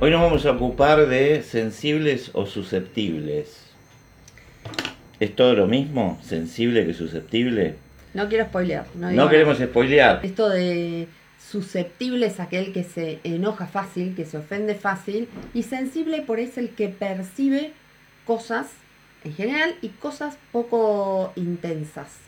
Hoy nos vamos a ocupar de sensibles o susceptibles. ¿Es todo lo mismo, sensible que susceptible? No quiero spoilear. No, No queremos spoilear. Esto de susceptible es aquel que se enoja fácil, que se ofende fácil, y sensible por es el que percibe cosas en general y cosas poco intensas.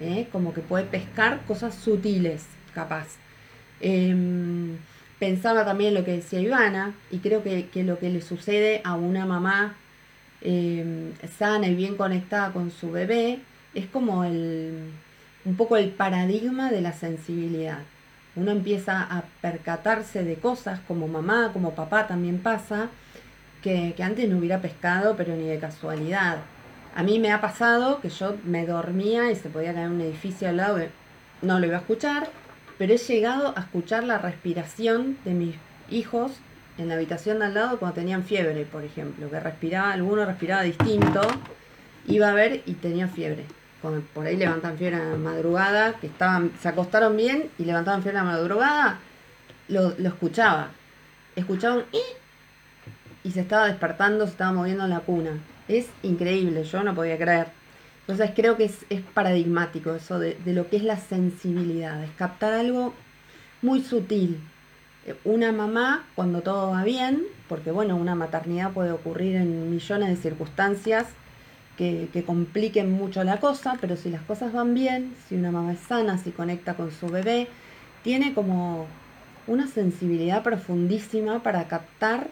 ¿eh? Como que puede pescar cosas sutiles, capaz. Em, pensaba también lo que decía Ivana, y creo que, que lo que le sucede a una mamá em, sana y bien conectada con su bebé es como el, un poco el paradigma de la sensibilidad. Uno empieza a percatarse de cosas como mamá, como papá también pasa, que, que antes no hubiera pescado, pero ni de casualidad. A mí me ha pasado que yo me dormía y se podía caer un edificio al lado, no lo iba a escuchar, pero he llegado a escuchar la respiración de mis hijos en la habitación de al lado cuando tenían fiebre, por ejemplo, que respiraba, alguno respiraba distinto, iba a ver y tenía fiebre. Por ahí levantan fiebre a la madrugada, que estaban, se acostaron bien y levantaban fiebre a la madrugada, lo, lo escuchaba. Escuchaba un "ih", y se estaba despertando, se estaba moviendo en la cuna. Es increíble, yo no podía creer. Entonces creo que es, es paradigmático eso de, de lo que es la sensibilidad, es captar algo muy sutil. Una mamá, cuando todo va bien, porque bueno, una maternidad puede ocurrir en millones de circunstancias que, que compliquen mucho la cosa, pero si las cosas van bien, si una mamá es sana, si conecta con su bebé, tiene como una sensibilidad profundísima para captar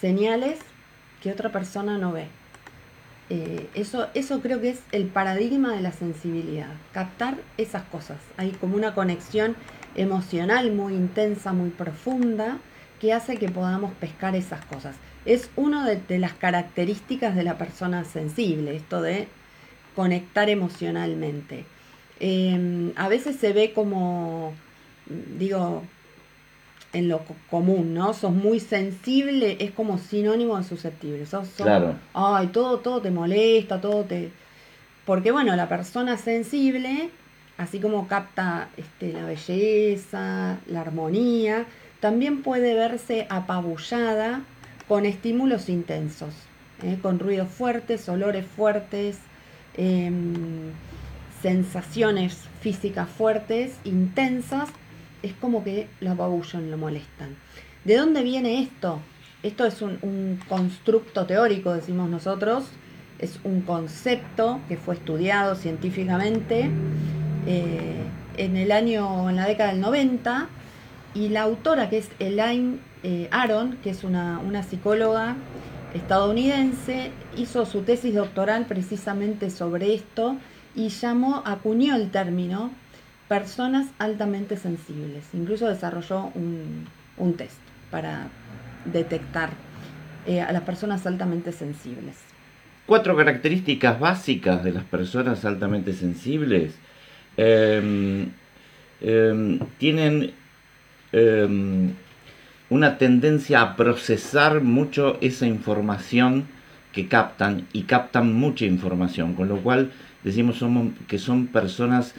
señales que otra persona no ve. Eh, eso, eso creo que es el paradigma de la sensibilidad, captar esas cosas. Hay como una conexión emocional muy intensa, muy profunda, que hace que podamos pescar esas cosas. Es una de, las características de la persona sensible, esto de conectar emocionalmente. Eh, a veces se ve como, digo, en lo co- común, ¿no? Sos muy sensible, es como sinónimo de susceptible. Sos, sos- Claro. Ay, todo, todo te molesta, todo te. Porque bueno, la persona sensible, así como capta este, la belleza, la armonía, también puede verse apabullada con estímulos intensos, ¿eh? con ruidos fuertes, olores fuertes, em, sensaciones físicas fuertes, intensas, es como que lo apabullan, lo molestan. ¿De dónde viene esto? Esto es un, constructo teórico, decimos nosotros, es un concepto que fue estudiado científicamente eh, en el año, en la década del 90, y la autora que es Elaine eh, Aron, que es una, una psicóloga estadounidense, hizo su tesis doctoral precisamente sobre esto y llamó, acuñó el término personas altamente sensibles. Incluso desarrolló un, un test para detectar eh, a las personas altamente sensibles. Cuatro características básicas de las personas altamente sensibles. Em, em, tienen em, una tendencia a procesar mucho esa información que captan y captan mucha información, con lo cual decimos somos, que son personas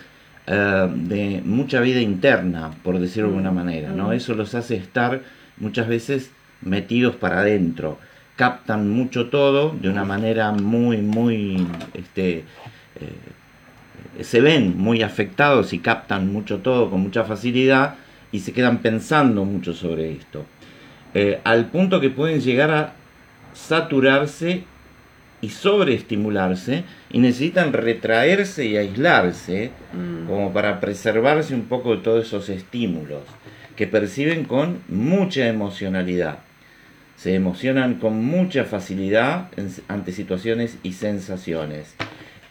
eh, de mucha vida interna, por decirlo de alguna Mm, manera, ¿no? mm. Eso los hace estar muchas veces metidos para adentro, captan mucho todo de una manera muy, muy, este, eh, se ven muy afectados y captan mucho todo con mucha facilidad y se quedan pensando mucho sobre esto. Eh, al punto que pueden llegar a saturarse y sobreestimularse y necesitan retraerse y aislarse Mm, como para preservarse un poco de todos esos estímulos que perciben con mucha emocionalidad. Se emocionan con mucha facilidad en- ante situaciones y sensaciones.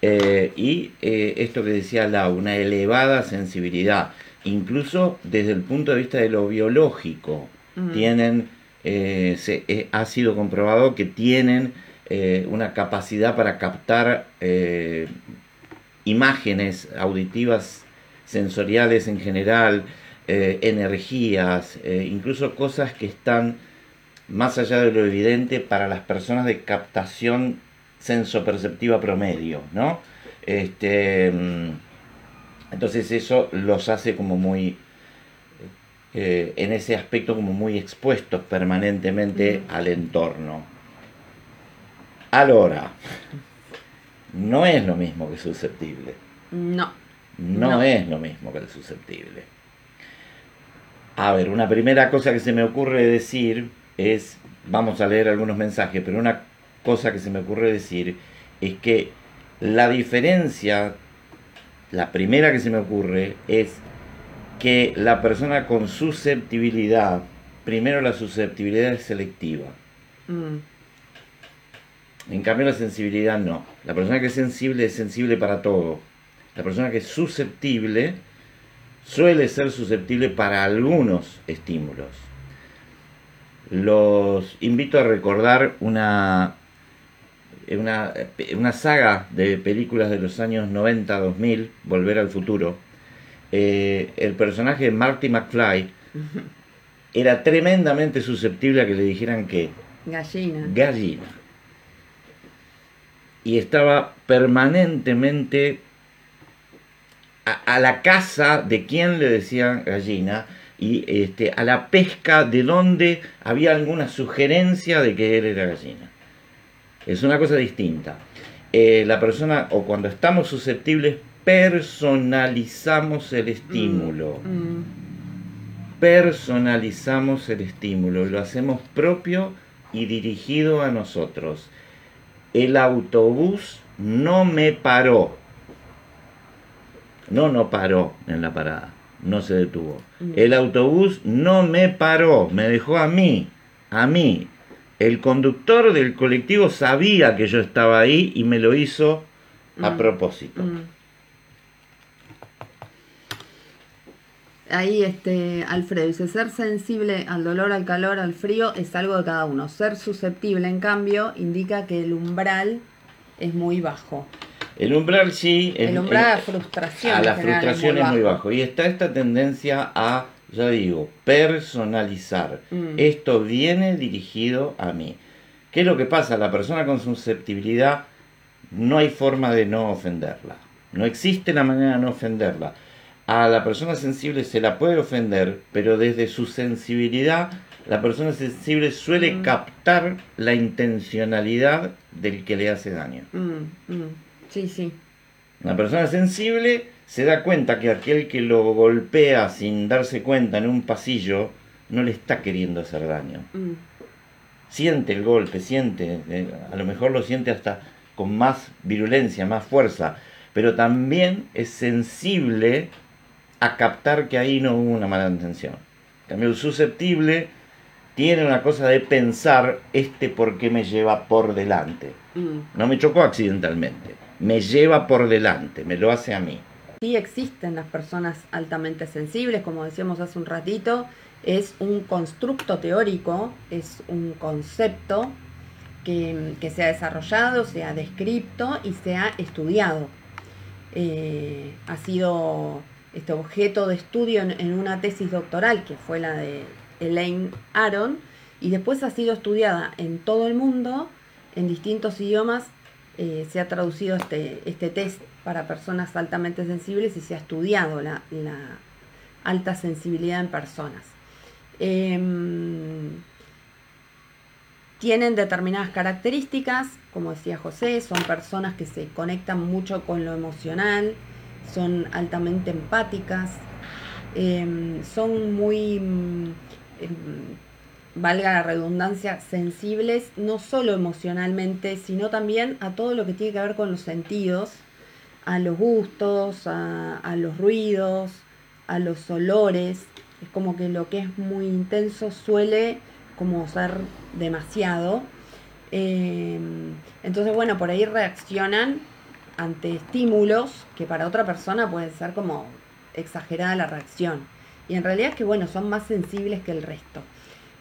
Eh, y eh, esto que decía Lau, una elevada sensibilidad, incluso desde el punto de vista de lo biológico, mm. tienen, eh, se, ha sido comprobado que tienen eh, una capacidad para captar eh, imágenes auditivas, sensoriales en general, eh, energías, incluso cosas que están más allá de lo evidente para las personas de captación sensoperceptiva promedio, ¿no? Este, mm, entonces eso los hace como muy eh, en ese aspecto como muy expuestos permanentemente al entorno. Ahora, no es lo mismo que susceptible. No. No, No. es lo mismo que el susceptible. A ver, una primera cosa que se me ocurre decir es, vamos a leer algunos mensajes, pero una cosa que se me ocurre decir es que la diferencia, la primera que se me ocurre es que la persona con susceptibilidad, primero la susceptibilidad es selectiva. Mm, En cambio la sensibilidad no. La persona que es sensible es sensible para todo. La persona que es susceptible suele ser susceptible para algunos estímulos. Los invito a recordar una, una, una saga de películas de los años 90-2000, Volver al Futuro. Eh, el personaje de Marty McFly era tremendamente susceptible a que le dijeran que Gallina. gallina. Y estaba permanentemente a, a la casa de quien le decían gallina y este, a la pesca de donde había alguna sugerencia de que él era gallina. Es una cosa distinta. Eh, la persona, o cuando estamos susceptibles, personalizamos el estímulo Mm, personalizamos el estímulo, lo hacemos propio y dirigido a nosotros. El autobús no me paró. No, no paró en la parada, no se detuvo. Mm. El autobús no me paró, me dejó a mí, a mí. El conductor del colectivo sabía que yo estaba ahí y me lo hizo a Mm. propósito. Ahí, este, Alfredo dice, ser sensible al dolor, al calor, al frío es algo de cada uno. Ser susceptible, en cambio, indica que el umbral es muy bajo. El umbral sí. El umbral a la es- frustración. a la frustración es muy bajo. Y está esta tendencia a, ya digo, personalizar. Mm. Esto viene dirigido a mí. ¿Qué es lo que pasa? La persona con susceptibilidad no hay forma de no ofenderla. No existe la manera de no ofenderla. A la persona sensible se la puede ofender, pero desde su sensibilidad, la persona sensible suele Mm. captar la intencionalidad del que le hace daño. Mm, mm. Sí, sí. Una persona sensible se da cuenta que aquel que lo golpea sin darse cuenta en un pasillo no le está queriendo hacer daño. Siente el golpe, siente, eh, a lo mejor lo siente hasta con más virulencia, más fuerza, pero también es sensible a captar que ahí no hubo una mala intención. En cambio, el susceptible tiene una cosa de pensar, este por qué me lleva por delante. mm. No me chocó accidentalmente, me lleva por delante, me lo hace a mí. Sí existen las personas altamente sensibles, como decíamos hace un ratito, es un constructo teórico, es un concepto que, que se ha desarrollado, se ha descrito y se ha estudiado. Eh, ha sido este objeto de estudio en, una tesis doctoral que fue la de Elaine Aron y después ha sido estudiada en todo el mundo, en distintos idiomas. eh, se ha traducido este, este test para personas altamente sensibles y se ha estudiado la, la alta sensibilidad en personas. Em, tienen determinadas características, como decía José, son personas que se conectan mucho con lo emocional, son altamente empáticas, em, son muy, em, valga la redundancia, sensibles, no solo emocionalmente, sino también a todo lo que tiene que ver con los sentidos, a los gustos, a, los ruidos, a los olores. Es como que lo que es muy intenso suele como ser demasiado. Eh, entonces, bueno, por ahí reaccionan ante estímulos que para otra persona puede ser como exagerada la reacción. Y en realidad es que, bueno, son más sensibles que el resto.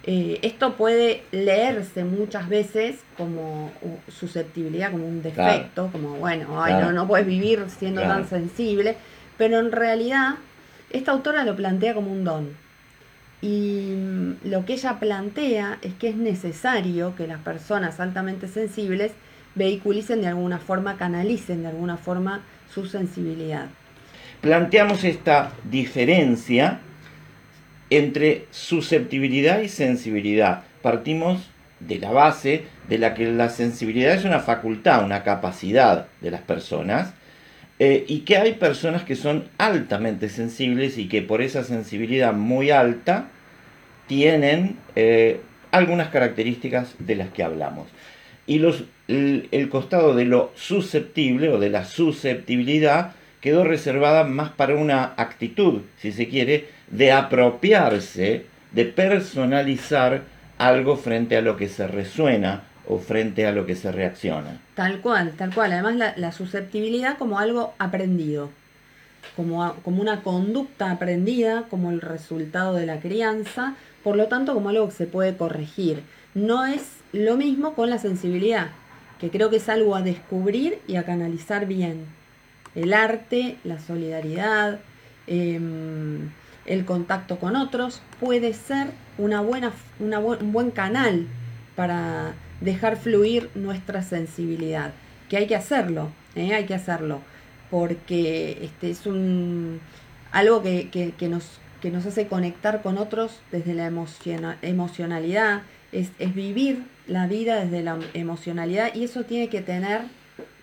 Eh, esto puede leerse muchas veces como susceptibilidad, como un defecto, como, bueno, ay, Claro. no, no puedes vivir siendo Claro. tan sensible. Pero en realidad, esta autora lo plantea como un don. Y mm, lo que ella plantea es que es necesario que las personas altamente sensibles vehiculicen de alguna forma, canalicen de alguna forma su sensibilidad. Planteamos esta diferencia entre susceptibilidad y sensibilidad. Partimos de la base de la que la sensibilidad es una facultad, una capacidad de las personas, eh, y que hay personas que son altamente sensibles y que por esa sensibilidad muy alta tienen eh, algunas características de las que hablamos. Y los, el, costado de lo susceptible o de la susceptibilidad quedó reservada más para una actitud, si se quiere, de apropiarse, de personalizar algo frente a lo que se resuena o frente a lo que se reacciona. Tal cual, tal cual. Además la, susceptibilidad como algo aprendido, como, como una conducta aprendida, como el resultado de la crianza, por lo tanto como algo que se puede corregir. No es lo mismo con la sensibilidad, que creo que es algo a descubrir y a canalizar bien. El arte, la solidaridad, em, el contacto con otros puede ser una buena, un buen canal para dejar fluir nuestra sensibilidad, que hay que hacerlo, ¿eh? hay que hacerlo, porque este es un algo que, que, nos, que nos hace conectar con otros desde la emocionalidad, es, es vivir la vida desde la emocionalidad y eso tiene que tener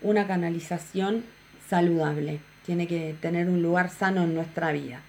una canalización saludable, tiene que tener un lugar sano en nuestra vida.